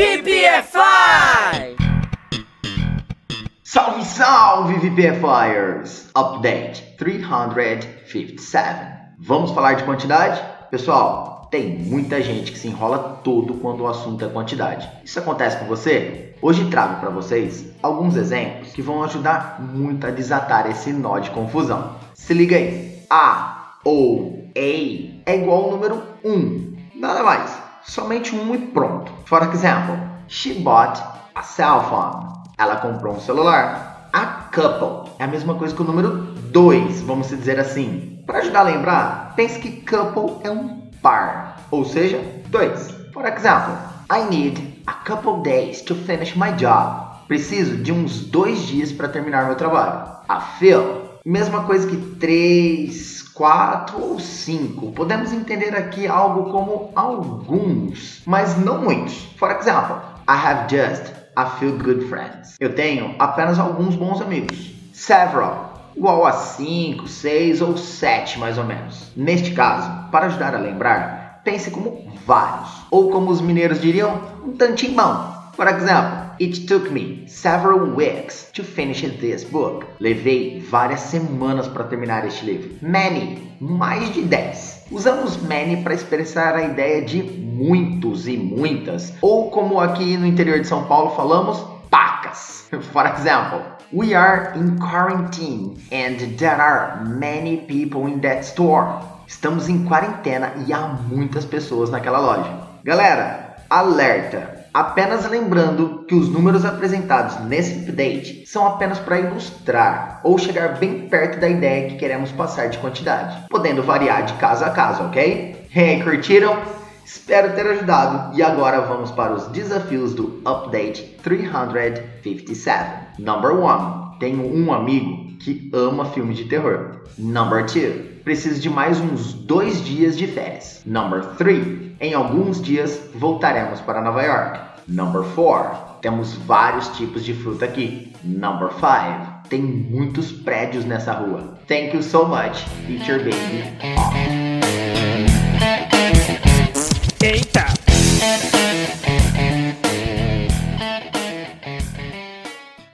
VPFI! Salve, salve, VPFires! Update 357. Vamos falar de quantidade? Pessoal, tem muita gente que se enrola todo quando o assunto é quantidade. Isso acontece com você? Hoje trago para vocês alguns exemplos que vão ajudar muito a desatar esse nó de confusão. Se liga aí. A ou A é igual ao número 1. Nada mais. Somente um e pronto. For example, she bought a cell phone. Ela comprou um celular. A couple é a mesma coisa que o número 2, vamos dizer assim. Para ajudar a lembrar, pense que couple é um par, ou seja, dois. For example, I need a couple days to finish my job. Preciso de uns dois dias para terminar meu trabalho. A Phil, mesma coisa que três, quatro ou cinco. Podemos entender aqui algo como alguns, mas não muitos. For example, I have just a few good friends. Eu tenho apenas alguns bons amigos. Several igual a 5, 6 ou 7 mais ou menos. Neste caso, para ajudar a lembrar, pense como vários, ou como os mineiros diriam, um tantimbão. Por exemplo, It took me several weeks to finish this book. Levei várias semanas para terminar este livro. Many, mais de 10. Usamos many para expressar a ideia de muitos e muitas, ou como aqui no interior de São Paulo falamos, pacas. For example, we are in quarantine and there are many people in that store. Estamos em quarentena e há muitas pessoas naquela loja. Galera, alerta! Apenas lembrando que os números apresentados nesse update são apenas para ilustrar ou chegar bem perto da ideia que queremos passar de quantidade, podendo variar de caso a caso, ok? Hey, curtiram? Espero ter ajudado e agora vamos para os desafios do Update 357. Number 1. Tenho um amigo que ama filme de terror. Number 2. Preciso de mais uns dois dias de férias. Number 3. Em alguns dias voltaremos para Nova York. Number 4. Temos vários tipos de fruta aqui. Number 5. Tem muitos prédios nessa rua. Thank you so much. Your baby. Eita!